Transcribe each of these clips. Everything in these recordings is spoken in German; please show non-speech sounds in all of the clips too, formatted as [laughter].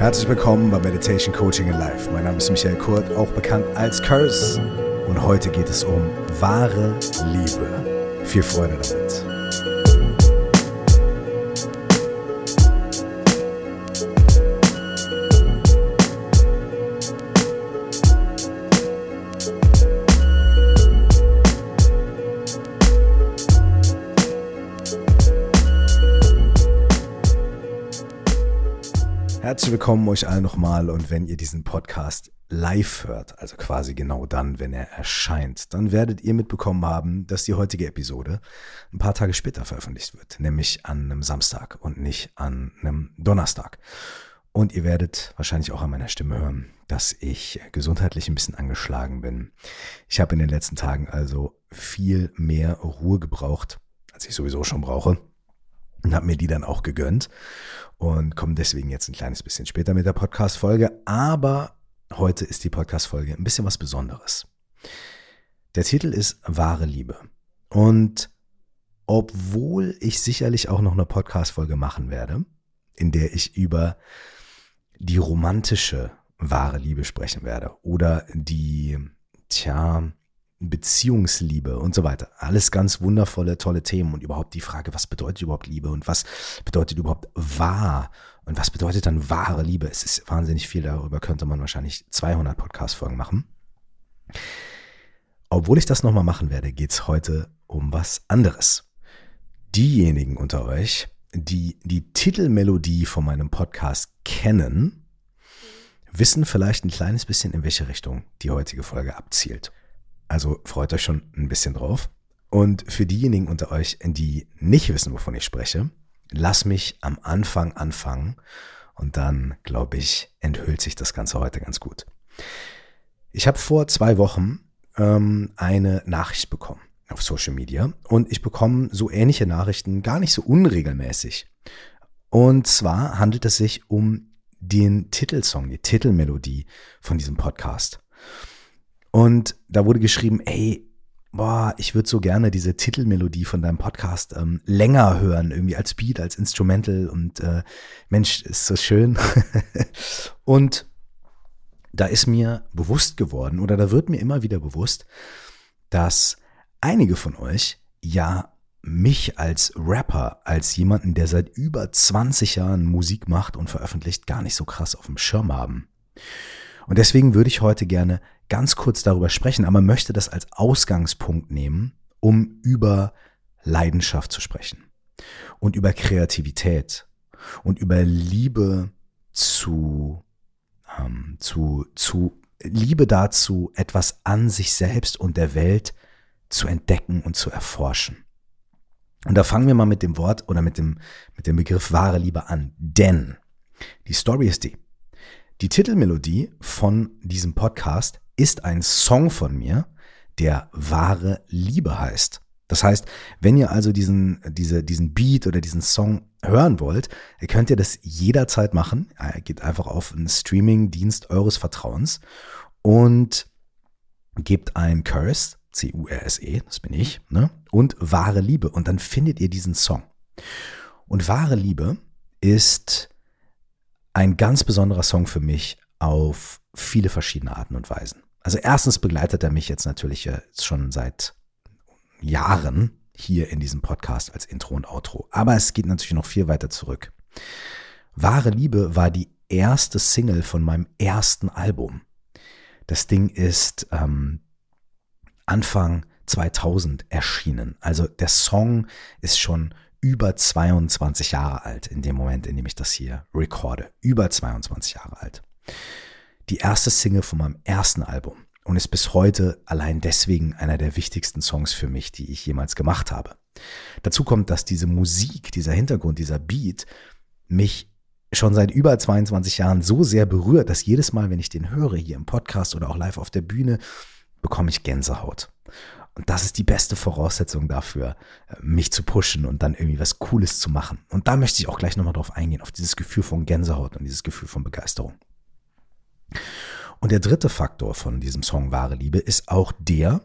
Herzlich willkommen bei Meditation Coaching in Life. Mein Name ist Michael Kurt, auch bekannt als Curse. Und heute geht es um wahre Liebe. Viel Freude damit. Herzlich willkommen euch allen nochmal und wenn ihr diesen Podcast live hört, also quasi genau dann, wenn er erscheint, dann werdet ihr mitbekommen haben, dass die heutige Episode ein paar Tage später veröffentlicht wird, nämlich an einem Samstag und nicht an einem Donnerstag. Und ihr werdet wahrscheinlich auch an meiner Stimme hören, dass ich gesundheitlich ein bisschen angeschlagen bin. Ich habe in den letzten Tagen also viel mehr Ruhe gebraucht, als ich sowieso schon brauche und habe mir die dann auch gegönnt und komme deswegen jetzt ein kleines bisschen später mit der Podcast-Folge. Aber heute ist die Podcast-Folge ein bisschen was Besonderes. Der Titel ist Wahre Liebe. Und obwohl ich sicherlich auch noch eine Podcast-Folge machen werde, in der ich über die romantische wahre Liebe sprechen werde oder die, tja, Beziehungsliebe und so weiter. Alles ganz wundervolle, tolle Themen und überhaupt die Frage, was bedeutet überhaupt Liebe und was bedeutet überhaupt wahr und was bedeutet dann wahre Liebe? Es ist wahnsinnig viel, darüber könnte man wahrscheinlich 200 Podcast-Folgen machen. Obwohl ich das nochmal machen werde, geht's heute um was anderes. Diejenigen unter euch, die die Titelmelodie von meinem Podcast kennen, wissen vielleicht ein kleines bisschen, in welche Richtung die heutige Folge abzielt. Also freut euch schon ein bisschen drauf. Und für diejenigen unter euch, die nicht wissen, wovon ich spreche, lass mich am Anfang anfangen und dann, glaube ich, enthüllt sich das Ganze heute ganz gut. Ich habe vor zwei Wochen ähm, eine Nachricht bekommen auf Social Media und ich bekomme so ähnliche Nachrichten gar nicht so unregelmäßig. Und zwar handelt es sich um den Titelsong, die Titelmelodie von diesem Podcast. Und da wurde geschrieben, ey, boah, ich würde so gerne diese Titelmelodie von deinem Podcast ähm, länger hören, irgendwie als Beat, als Instrumental und äh, Mensch, ist so schön. [laughs] und da ist mir bewusst geworden oder da wird mir immer wieder bewusst, dass einige von euch ja mich als Rapper, als jemanden, der seit über 20 Jahren Musik macht und veröffentlicht, gar nicht so krass auf dem Schirm haben. Und deswegen würde ich heute gerne ganz kurz darüber sprechen, aber möchte das als Ausgangspunkt nehmen, um über Leidenschaft zu sprechen und über Kreativität und über Liebe zu, ähm, zu, zu Liebe dazu, etwas an sich selbst und der Welt zu entdecken und zu erforschen. Und da fangen wir mal mit dem Wort oder mit dem, mit dem Begriff wahre Liebe an. Denn die Story ist die. Die Titelmelodie von diesem Podcast ist ein Song von mir, der wahre Liebe heißt. Das heißt, wenn ihr also diesen, diese, diesen Beat oder diesen Song hören wollt, könnt ihr das jederzeit machen. Ihr geht einfach auf einen Streaming-Dienst eures Vertrauens und gebt ein Curse, C-U-R-S-E, das bin ich, ne? und wahre Liebe. Und dann findet ihr diesen Song. Und wahre Liebe ist ein ganz besonderer Song für mich auf viele verschiedene Arten und Weisen. Also erstens begleitet er mich jetzt natürlich schon seit Jahren hier in diesem Podcast als Intro und Outro. Aber es geht natürlich noch viel weiter zurück. Wahre Liebe war die erste Single von meinem ersten Album. Das Ding ist ähm, Anfang 2000 erschienen. Also der Song ist schon über 22 Jahre alt in dem Moment, in dem ich das hier recorde. Über 22 Jahre alt die erste Single von meinem ersten Album und ist bis heute allein deswegen einer der wichtigsten Songs für mich, die ich jemals gemacht habe. Dazu kommt, dass diese Musik, dieser Hintergrund, dieser Beat mich schon seit über 22 Jahren so sehr berührt, dass jedes Mal, wenn ich den höre, hier im Podcast oder auch live auf der Bühne, bekomme ich Gänsehaut. Und das ist die beste Voraussetzung dafür, mich zu pushen und dann irgendwie was Cooles zu machen. Und da möchte ich auch gleich nochmal drauf eingehen, auf dieses Gefühl von Gänsehaut und dieses Gefühl von Begeisterung. Und der dritte Faktor von diesem Song Wahre Liebe ist auch der,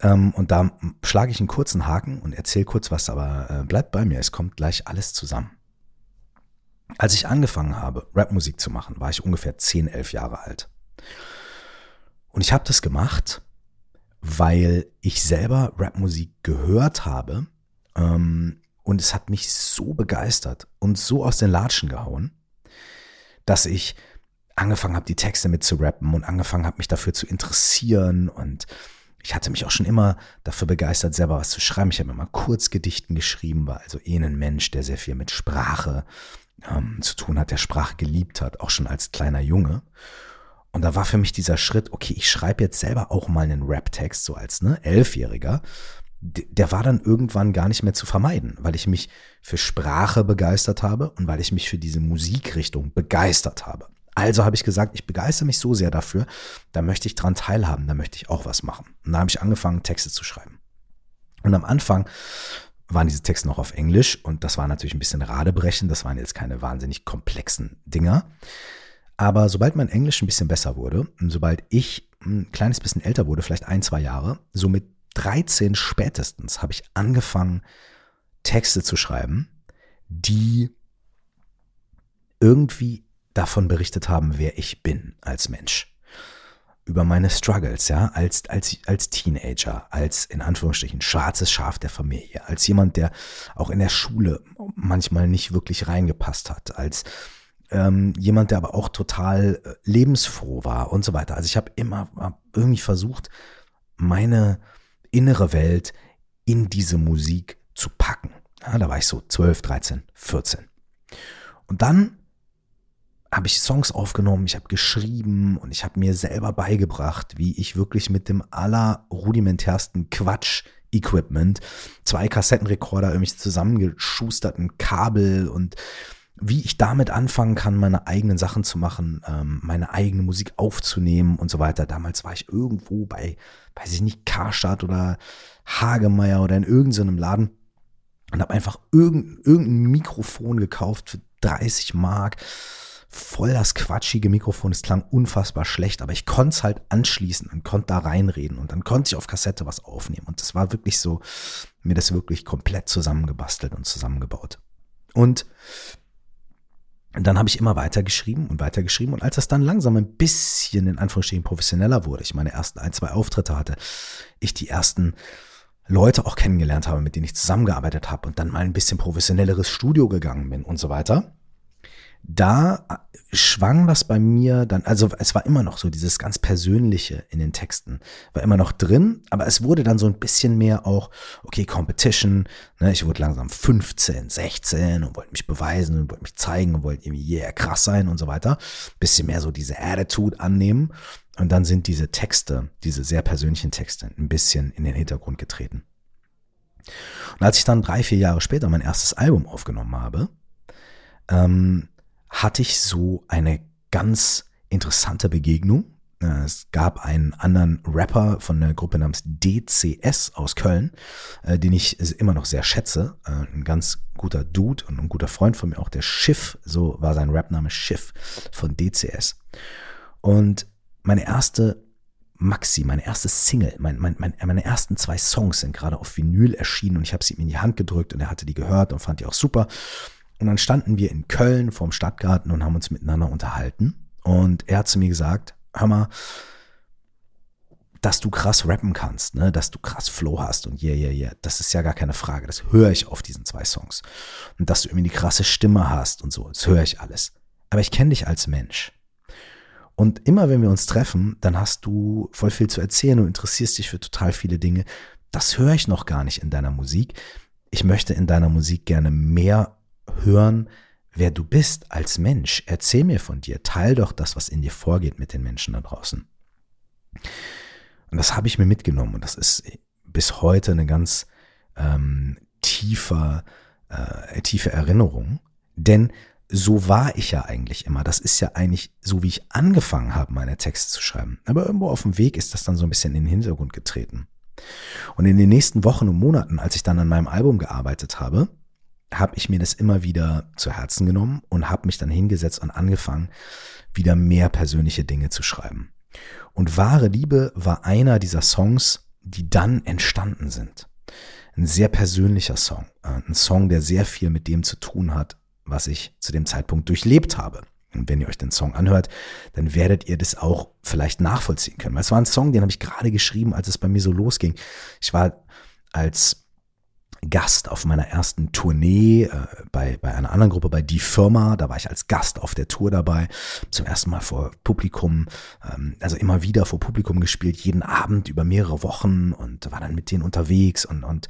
ähm, und da schlage ich einen kurzen Haken und erzähle kurz was, aber äh, bleibt bei mir, es kommt gleich alles zusammen. Als ich angefangen habe, Rapmusik zu machen, war ich ungefähr 10, 11 Jahre alt. Und ich habe das gemacht, weil ich selber Rapmusik gehört habe ähm, und es hat mich so begeistert und so aus den Latschen gehauen, dass ich angefangen habe, die Texte mit zu rappen und angefangen habe, mich dafür zu interessieren und ich hatte mich auch schon immer dafür begeistert, selber was zu schreiben. Ich habe immer Kurzgedichten geschrieben, war also eh ein Mensch, der sehr viel mit Sprache ähm, zu tun hat, der Sprache geliebt hat, auch schon als kleiner Junge. Und da war für mich dieser Schritt, okay, ich schreibe jetzt selber auch mal einen Rap-Text, so als ne, Elfjähriger. Der war dann irgendwann gar nicht mehr zu vermeiden, weil ich mich für Sprache begeistert habe und weil ich mich für diese Musikrichtung begeistert habe. Also habe ich gesagt, ich begeistere mich so sehr dafür, da möchte ich dran teilhaben, da möchte ich auch was machen. Und da habe ich angefangen, Texte zu schreiben. Und am Anfang waren diese Texte noch auf Englisch und das war natürlich ein bisschen radebrechend, das waren jetzt keine wahnsinnig komplexen Dinger. Aber sobald mein Englisch ein bisschen besser wurde sobald ich ein kleines bisschen älter wurde, vielleicht ein, zwei Jahre, so mit 13 spätestens habe ich angefangen, Texte zu schreiben, die irgendwie davon berichtet haben, wer ich bin als Mensch. Über meine Struggles, ja, als, als, als Teenager, als in Anführungsstrichen schwarzes Schaf der Familie, als jemand, der auch in der Schule manchmal nicht wirklich reingepasst hat, als ähm, jemand, der aber auch total äh, lebensfroh war und so weiter. Also ich habe immer irgendwie versucht, meine innere Welt in diese Musik zu packen. Ja, da war ich so 12, 13, 14. Und dann habe ich Songs aufgenommen, ich habe geschrieben und ich habe mir selber beigebracht, wie ich wirklich mit dem allerrudimentärsten Quatsch Equipment, zwei Kassettenrekorder, irgendwie zusammengeschusterten Kabel und wie ich damit anfangen kann, meine eigenen Sachen zu machen, ähm, meine eigene Musik aufzunehmen und so weiter. Damals war ich irgendwo bei, weiß ich nicht, Karstadt oder Hagemeyer oder in irgendeinem Laden und habe einfach irgendein, irgendein Mikrofon gekauft für 30 Mark voll das quatschige Mikrofon. Es klang unfassbar schlecht, aber ich konnte es halt anschließen und konnte da reinreden und dann konnte ich auf Kassette was aufnehmen. Und das war wirklich so, mir das wirklich komplett zusammengebastelt und zusammengebaut. Und dann habe ich immer weiter geschrieben und weiter geschrieben. Und als das dann langsam ein bisschen in Anführungsstrichen professioneller wurde, ich meine ersten ein, zwei Auftritte hatte, ich die ersten Leute auch kennengelernt habe, mit denen ich zusammengearbeitet habe und dann mal ein bisschen professionelleres Studio gegangen bin und so weiter, da schwang das bei mir dann, also es war immer noch so dieses ganz Persönliche in den Texten, war immer noch drin, aber es wurde dann so ein bisschen mehr auch, okay, Competition, ne, ich wurde langsam 15, 16 und wollte mich beweisen und wollte mich zeigen und wollte irgendwie, yeah, krass sein und so weiter. Bisschen mehr so diese Attitude annehmen und dann sind diese Texte, diese sehr persönlichen Texte ein bisschen in den Hintergrund getreten. Und als ich dann drei, vier Jahre später mein erstes Album aufgenommen habe, ähm, hatte ich so eine ganz interessante Begegnung. Äh, es gab einen anderen Rapper von einer Gruppe namens DCS aus Köln, äh, den ich immer noch sehr schätze. Äh, ein ganz guter Dude und ein guter Freund von mir, auch der Schiff, so war sein Rapname Schiff von DCS. Und meine erste Maxi, meine erste Single, mein, mein, mein, meine ersten zwei Songs sind gerade auf Vinyl erschienen und ich habe sie ihm in die Hand gedrückt und er hatte die gehört und fand die auch super. Und dann standen wir in Köln vorm Stadtgarten und haben uns miteinander unterhalten. Und er hat zu mir gesagt, hör mal, dass du krass rappen kannst, ne, dass du krass Flow hast und yeah, yeah, yeah, das ist ja gar keine Frage. Das höre ich auf diesen zwei Songs. Und dass du irgendwie die krasse Stimme hast und so, das höre ich alles. Aber ich kenne dich als Mensch. Und immer wenn wir uns treffen, dann hast du voll viel zu erzählen und interessierst dich für total viele Dinge. Das höre ich noch gar nicht in deiner Musik. Ich möchte in deiner Musik gerne mehr hören, wer du bist als Mensch. Erzähl mir von dir. Teil doch das, was in dir vorgeht mit den Menschen da draußen. Und das habe ich mir mitgenommen und das ist bis heute eine ganz ähm, tiefer, äh, tiefe Erinnerung. Denn so war ich ja eigentlich immer. Das ist ja eigentlich so, wie ich angefangen habe, meine Texte zu schreiben. Aber irgendwo auf dem Weg ist das dann so ein bisschen in den Hintergrund getreten. Und in den nächsten Wochen und Monaten, als ich dann an meinem Album gearbeitet habe, habe ich mir das immer wieder zu Herzen genommen und habe mich dann hingesetzt und angefangen, wieder mehr persönliche Dinge zu schreiben. Und wahre Liebe war einer dieser Songs, die dann entstanden sind. Ein sehr persönlicher Song, äh, ein Song, der sehr viel mit dem zu tun hat, was ich zu dem Zeitpunkt durchlebt habe. Und wenn ihr euch den Song anhört, dann werdet ihr das auch vielleicht nachvollziehen können. Weil es war ein Song, den habe ich gerade geschrieben, als es bei mir so losging. Ich war als Gast auf meiner ersten Tournee äh, bei, bei einer anderen Gruppe, bei Die Firma. Da war ich als Gast auf der Tour dabei, zum ersten Mal vor Publikum, ähm, also immer wieder vor Publikum gespielt, jeden Abend über mehrere Wochen und war dann mit denen unterwegs und, und,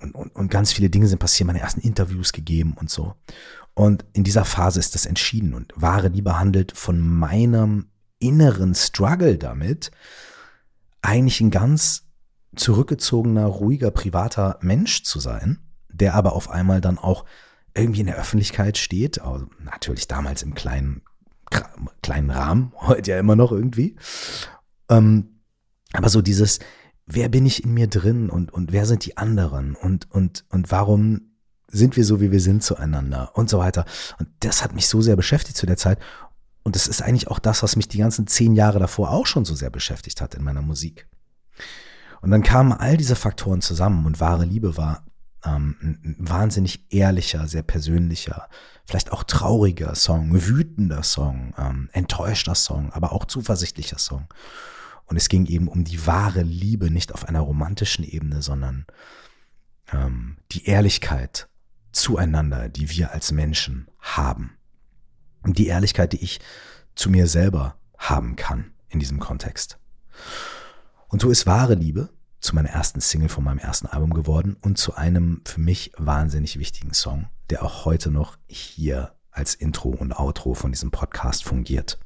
und, und, und ganz viele Dinge sind passiert, meine ersten Interviews gegeben und so. Und in dieser Phase ist das entschieden und wahre Liebe handelt von meinem inneren Struggle damit, eigentlich ein ganz zurückgezogener, ruhiger, privater Mensch zu sein, der aber auf einmal dann auch irgendwie in der Öffentlichkeit steht, also natürlich damals im kleinen, kleinen Rahmen, [laughs] heute ja immer noch irgendwie. Ähm, aber so dieses, wer bin ich in mir drin und, und wer sind die anderen und, und, und warum sind wir so, wie wir sind zueinander und so weiter. Und das hat mich so sehr beschäftigt zu der Zeit. Und das ist eigentlich auch das, was mich die ganzen zehn Jahre davor auch schon so sehr beschäftigt hat in meiner Musik. Und dann kamen all diese Faktoren zusammen und wahre Liebe war ähm, ein wahnsinnig ehrlicher, sehr persönlicher, vielleicht auch trauriger Song, wütender Song, ähm, enttäuschter Song, aber auch zuversichtlicher Song. Und es ging eben um die wahre Liebe, nicht auf einer romantischen Ebene, sondern ähm, die Ehrlichkeit zueinander, die wir als Menschen haben. Und die Ehrlichkeit, die ich zu mir selber haben kann in diesem Kontext. Und so ist wahre Liebe zu meiner ersten Single von meinem ersten Album geworden und zu einem für mich wahnsinnig wichtigen Song, der auch heute noch hier als Intro und Outro von diesem Podcast fungiert.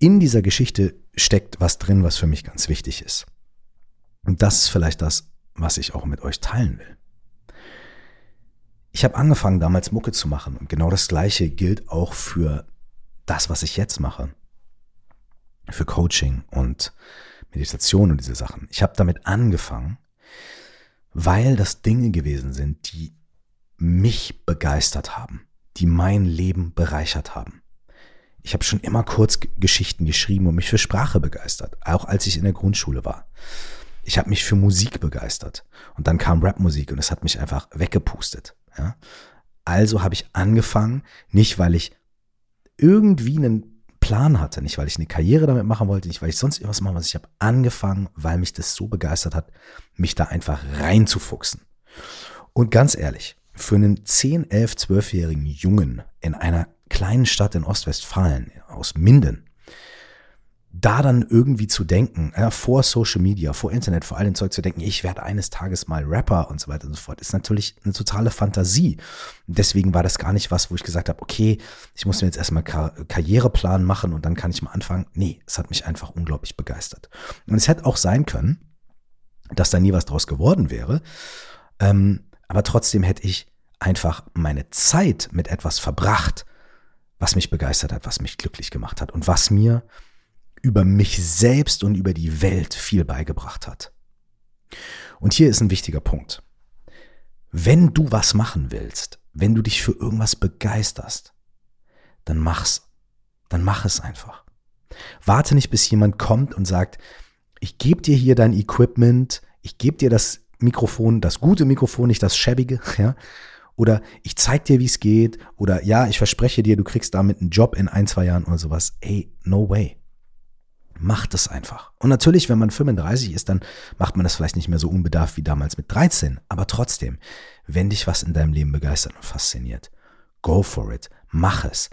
In dieser Geschichte steckt was drin, was für mich ganz wichtig ist. Und das ist vielleicht das, was ich auch mit euch teilen will. Ich habe angefangen damals Mucke zu machen und genau das gleiche gilt auch für das, was ich jetzt mache für Coaching und Meditation und diese Sachen. Ich habe damit angefangen, weil das Dinge gewesen sind, die mich begeistert haben, die mein Leben bereichert haben. Ich habe schon immer Kurzgeschichten geschrieben und mich für Sprache begeistert, auch als ich in der Grundschule war. Ich habe mich für Musik begeistert und dann kam Rapmusik und es hat mich einfach weggepustet. Ja? Also habe ich angefangen, nicht weil ich irgendwie einen Plan hatte, nicht weil ich eine Karriere damit machen wollte, nicht weil ich sonst irgendwas machen wollte. Ich habe angefangen, weil mich das so begeistert hat, mich da einfach reinzufuchsen. Und ganz ehrlich, für einen 10, 11, 12-jährigen Jungen in einer kleinen Stadt in Ostwestfalen aus Minden, da dann irgendwie zu denken, ja, vor Social Media, vor Internet, vor all dem Zeug zu denken, ich werde eines Tages mal Rapper und so weiter und so fort, ist natürlich eine totale Fantasie. deswegen war das gar nicht was, wo ich gesagt habe, okay, ich muss mir jetzt erstmal Kar Karriereplan machen und dann kann ich mal anfangen. Nee, es hat mich einfach unglaublich begeistert. Und es hätte auch sein können, dass da nie was draus geworden wäre. Ähm, aber trotzdem hätte ich einfach meine Zeit mit etwas verbracht, was mich begeistert hat, was mich glücklich gemacht hat und was mir über mich selbst und über die Welt viel beigebracht hat. Und hier ist ein wichtiger Punkt. Wenn du was machen willst, wenn du dich für irgendwas begeisterst, dann mach's. Dann mach es einfach. Warte nicht, bis jemand kommt und sagt, ich gebe dir hier dein Equipment, ich gebe dir das Mikrofon, das gute Mikrofon, nicht das schäbige, [laughs] ja. Oder ich zeig dir, wie es geht. Oder ja, ich verspreche dir, du kriegst damit einen Job in ein, zwei Jahren oder sowas. Ey, no way. Macht es einfach. Und natürlich, wenn man 35 ist, dann macht man das vielleicht nicht mehr so unbedarft wie damals mit 13. Aber trotzdem, wenn dich was in deinem Leben begeistert und fasziniert, go for it. Mach es.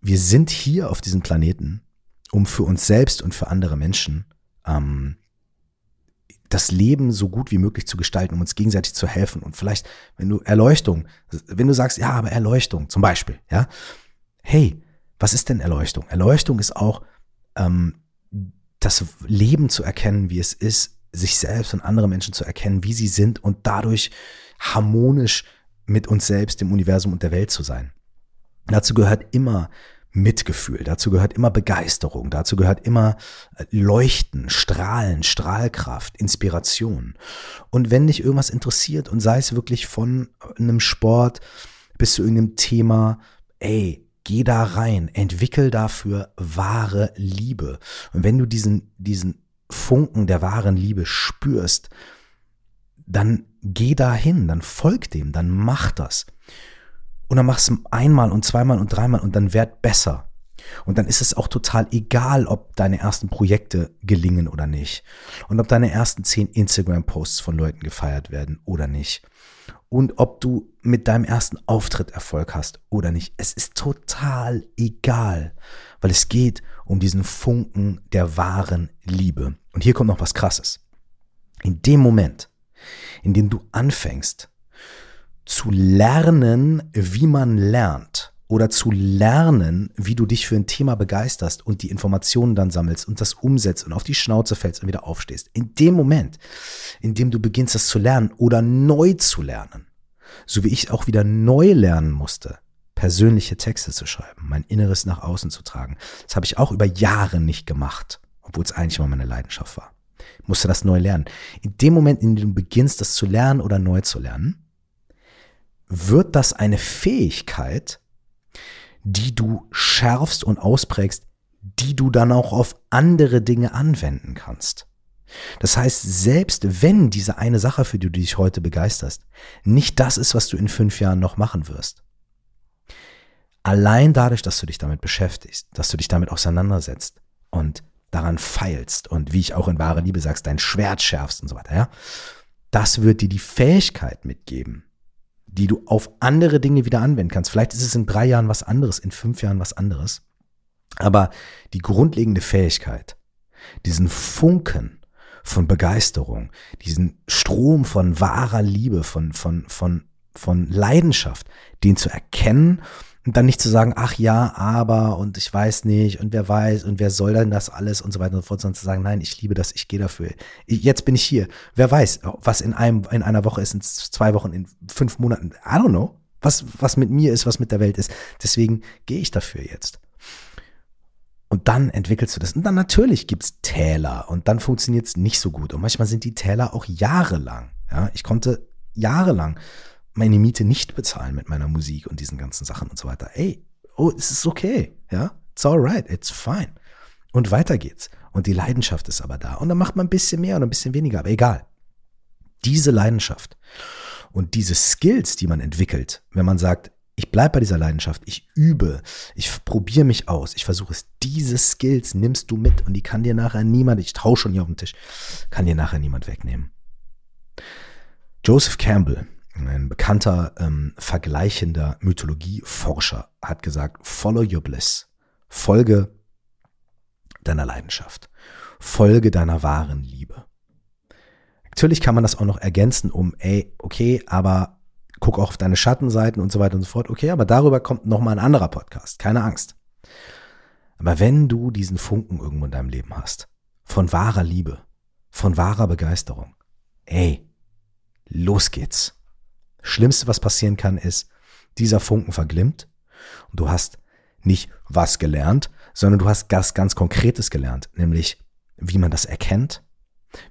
Wir sind hier auf diesem Planeten, um für uns selbst und für andere Menschen ähm, das Leben so gut wie möglich zu gestalten, um uns gegenseitig zu helfen. Und vielleicht, wenn du Erleuchtung, wenn du sagst, ja, aber Erleuchtung zum Beispiel, ja, hey, was ist denn Erleuchtung? Erleuchtung ist auch ähm, das Leben zu erkennen, wie es ist, sich selbst und andere Menschen zu erkennen, wie sie sind und dadurch harmonisch mit uns selbst, dem Universum und der Welt zu sein. Dazu gehört immer Mitgefühl, dazu gehört immer Begeisterung, dazu gehört immer äh, Leuchten, Strahlen, Strahlkraft, Inspiration. Und wenn dich irgendwas interessiert und sei es wirklich von einem Sport bis zu irgendeinem Thema, ey, Geh da rein, entwickel dafür wahre Liebe. Und wenn du diesen, diesen Funken der wahren Liebe spürst, dann geh dahin, dann folg dem, dann mach das. Und dann machst du einmal und zweimal und dreimal und dann werd besser. Und dann ist es auch total egal, ob deine ersten Projekte gelingen oder nicht. Und ob deine ersten zehn Instagram-Posts von Leuten gefeiert werden oder nicht. Und ob du mit deinem ersten Auftritt Erfolg hast oder nicht. Es ist total egal, weil es geht um diesen Funken der wahren Liebe. Und hier kommt noch was Krasses. In dem Moment, in dem du anfängst zu lernen, wie man lernt, oder zu lernen, wie du dich für ein Thema begeisterst und die Informationen dann sammelst und das umsetzt und auf die Schnauze fällst und wieder aufstehst. In dem Moment, in dem du beginnst, das zu lernen oder neu zu lernen, so wie ich auch wieder neu lernen musste, persönliche Texte zu schreiben, mein Inneres nach außen zu tragen. Das habe ich auch über Jahre nicht gemacht, obwohl es eigentlich mal meine Leidenschaft war. Ich musste das neu lernen. In dem Moment, in dem du beginnst, das zu lernen oder neu zu lernen, wird das eine Fähigkeit, die du schärfst und ausprägst, die du dann auch auf andere Dinge anwenden kannst. Das heißt, selbst wenn diese eine Sache, für die du dich heute begeisterst, nicht das ist, was du in fünf Jahren noch machen wirst, allein dadurch, dass du dich damit beschäftigst, dass du dich damit auseinandersetzt und daran feilst und wie ich auch in wahre Liebe sagst, dein Schwert schärfst und so weiter, ja, das wird dir die Fähigkeit mitgeben, die du auf andere Dinge wieder anwenden kannst. Vielleicht ist es in drei Jahren was anderes, in fünf Jahren was anderes. Aber die grundlegende Fähigkeit, diesen Funken von Begeisterung, diesen Strom von wahrer Liebe, von, von, von, von Leidenschaft, den zu erkennen und dann nicht zu sagen, ach ja, aber und ich weiß nicht und wer weiß und wer soll denn das alles und so weiter und so fort, sondern zu sagen, nein, ich liebe das, ich gehe dafür. Jetzt bin ich hier. Wer weiß, was in einem, in einer Woche ist, in zwei Wochen, in fünf Monaten. I don't know. Was, was mit mir ist, was mit der Welt ist. Deswegen gehe ich dafür jetzt. Und dann entwickelst du das. Und dann natürlich gibt's Täler und dann funktioniert's nicht so gut. Und manchmal sind die Täler auch jahrelang. Ja, ich konnte jahrelang meine Miete nicht bezahlen mit meiner Musik und diesen ganzen Sachen und so weiter. Ey, oh, es ist okay, ja, it's alright, it's fine. Und weiter geht's. Und die Leidenschaft ist aber da. Und dann macht man ein bisschen mehr und ein bisschen weniger, aber egal. Diese Leidenschaft und diese Skills, die man entwickelt, wenn man sagt, ich bleibe bei dieser Leidenschaft, ich übe, ich probiere mich aus, ich versuche es. Diese Skills nimmst du mit und die kann dir nachher niemand, ich traue schon hier auf den Tisch, kann dir nachher niemand wegnehmen. Joseph Campbell, ein bekannter ähm, vergleichender Mythologieforscher hat gesagt, follow your bliss, folge deiner Leidenschaft, folge deiner wahren Liebe. Natürlich kann man das auch noch ergänzen um, ey, okay, aber guck auch auf deine Schattenseiten und so weiter und so fort. Okay, aber darüber kommt noch mal ein anderer Podcast, keine Angst. Aber wenn du diesen Funken irgendwo in deinem Leben hast, von wahrer Liebe, von wahrer Begeisterung, ey, los geht's. Schlimmste, was passieren kann, ist, dieser Funken verglimmt und du hast nicht was gelernt, sondern du hast ganz, ganz Konkretes gelernt, nämlich wie man das erkennt,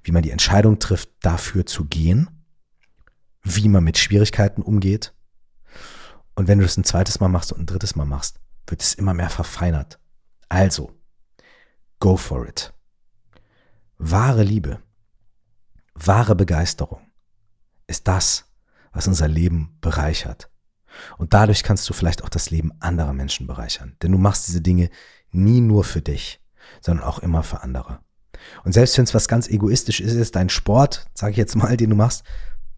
wie man die Entscheidung trifft, dafür zu gehen, wie man mit Schwierigkeiten umgeht. Und wenn du das ein zweites Mal machst und ein drittes Mal machst, wird es immer mehr verfeinert. Also, go for it. Wahre Liebe, wahre Begeisterung ist das, was unser Leben bereichert. Und dadurch kannst du vielleicht auch das Leben anderer Menschen bereichern. Denn du machst diese Dinge nie nur für dich, sondern auch immer für andere. Und selbst wenn es was ganz egoistisch ist, ist dein Sport, sage ich jetzt mal, den du machst,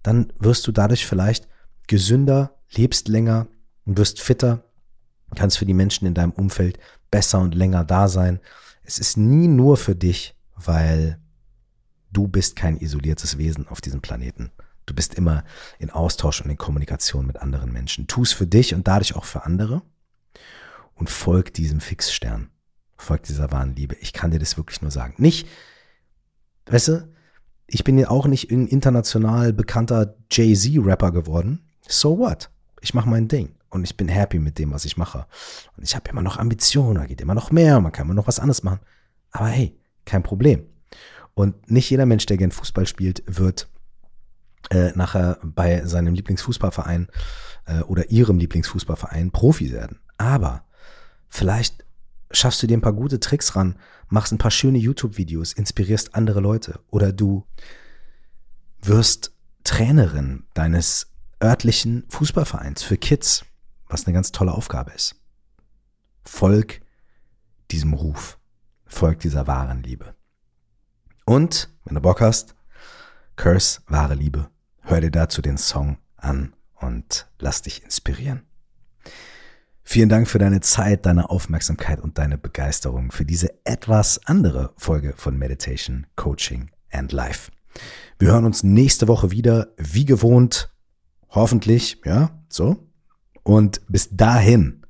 dann wirst du dadurch vielleicht gesünder, lebst länger und wirst fitter, kannst für die Menschen in deinem Umfeld besser und länger da sein. Es ist nie nur für dich, weil du bist kein isoliertes Wesen auf diesem Planeten. Du bist immer in Austausch und in Kommunikation mit anderen Menschen. Tu es für dich und dadurch auch für andere und folg diesem Fixstern. Folg dieser wahren Liebe. Ich kann dir das wirklich nur sagen. Nicht, weißt du, ich bin ja auch nicht ein international bekannter Jay-Z-Rapper geworden. So what? Ich mache mein Ding und ich bin happy mit dem, was ich mache. Und ich habe immer noch Ambitionen, da geht immer noch mehr, man kann immer noch was anderes machen. Aber hey, kein Problem. Und nicht jeder Mensch, der gern Fußball spielt, wird äh, nachher bei seinem Lieblingsfußballverein äh, oder ihrem Lieblingsfußballverein Profi werden. Aber vielleicht schaffst du dir ein paar gute Tricks ran, machst ein paar schöne YouTube-Videos, inspirierst andere Leute oder du wirst Trainerin deines örtlichen Fußballvereins für Kids, was eine ganz tolle Aufgabe ist. Folg diesem Ruf, folg dieser wahren Liebe. Und, wenn du Bock hast, Curse, wahre Liebe, hör dir dazu den Song an und lass dich inspirieren. Vielen Dank für deine Zeit, deine Aufmerksamkeit und deine Begeisterung für diese etwas andere Folge von Meditation, Coaching and Life. Wir hören uns nächste Woche wieder, wie gewohnt, hoffentlich, ja, so. Und bis dahin,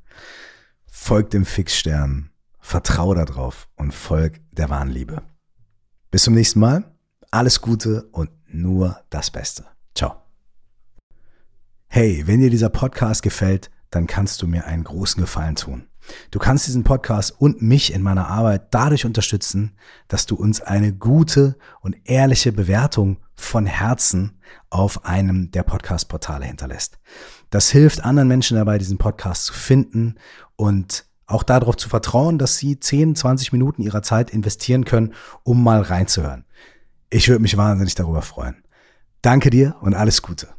folgt dem Fixstern, vertrau darauf und folg der wahren Liebe. Bis zum nächsten Mal, alles Gute und nur das Beste. Hey, wenn dir dieser Podcast gefällt, dann kannst du mir einen großen Gefallen tun. Du kannst diesen Podcast und mich in meiner Arbeit dadurch unterstützen, dass du uns eine gute und ehrliche Bewertung von Herzen auf einem der Podcast-Portale hinterlässt. Das hilft anderen Menschen dabei, diesen Podcast zu finden und auch darauf zu vertrauen, dass sie 10, 20 Minuten ihrer Zeit investieren können, um mal reinzuhören. Ich würde mich wahnsinnig darüber freuen. Danke dir und alles Gute.